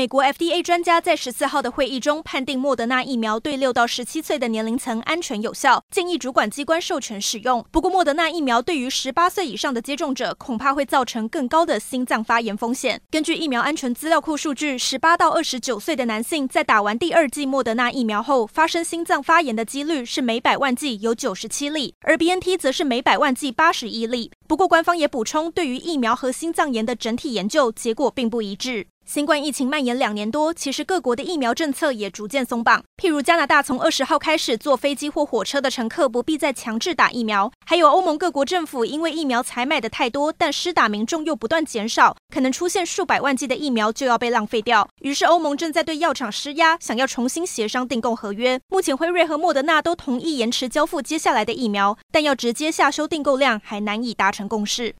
美国 FDA 专家在十四号的会议中判定莫德纳疫苗对六到十七岁的年龄层安全有效，建议主管机关授权使用。不过，莫德纳疫苗对于十八岁以上的接种者恐怕会造成更高的心脏发炎风险。根据疫苗安全资料库数据，十八到二十九岁的男性在打完第二剂莫德纳疫苗后，发生心脏发炎的几率是每百万剂有九十七例，而 BNT 则是每百万剂八十一例。不过，官方也补充，对于疫苗和心脏炎的整体研究结果并不一致。新冠疫情蔓延两年多，其实各国的疫苗政策也逐渐松绑。譬如加拿大从二十号开始，坐飞机或火车的乘客不必再强制打疫苗。还有欧盟各国政府因为疫苗采买的太多，但施打民众又不断减少，可能出现数百万剂的疫苗就要被浪费掉。于是欧盟正在对药厂施压，想要重新协商订购合约。目前辉瑞和莫德纳都同意延迟交付接下来的疫苗，但要直接下修订购量还难以达成共识。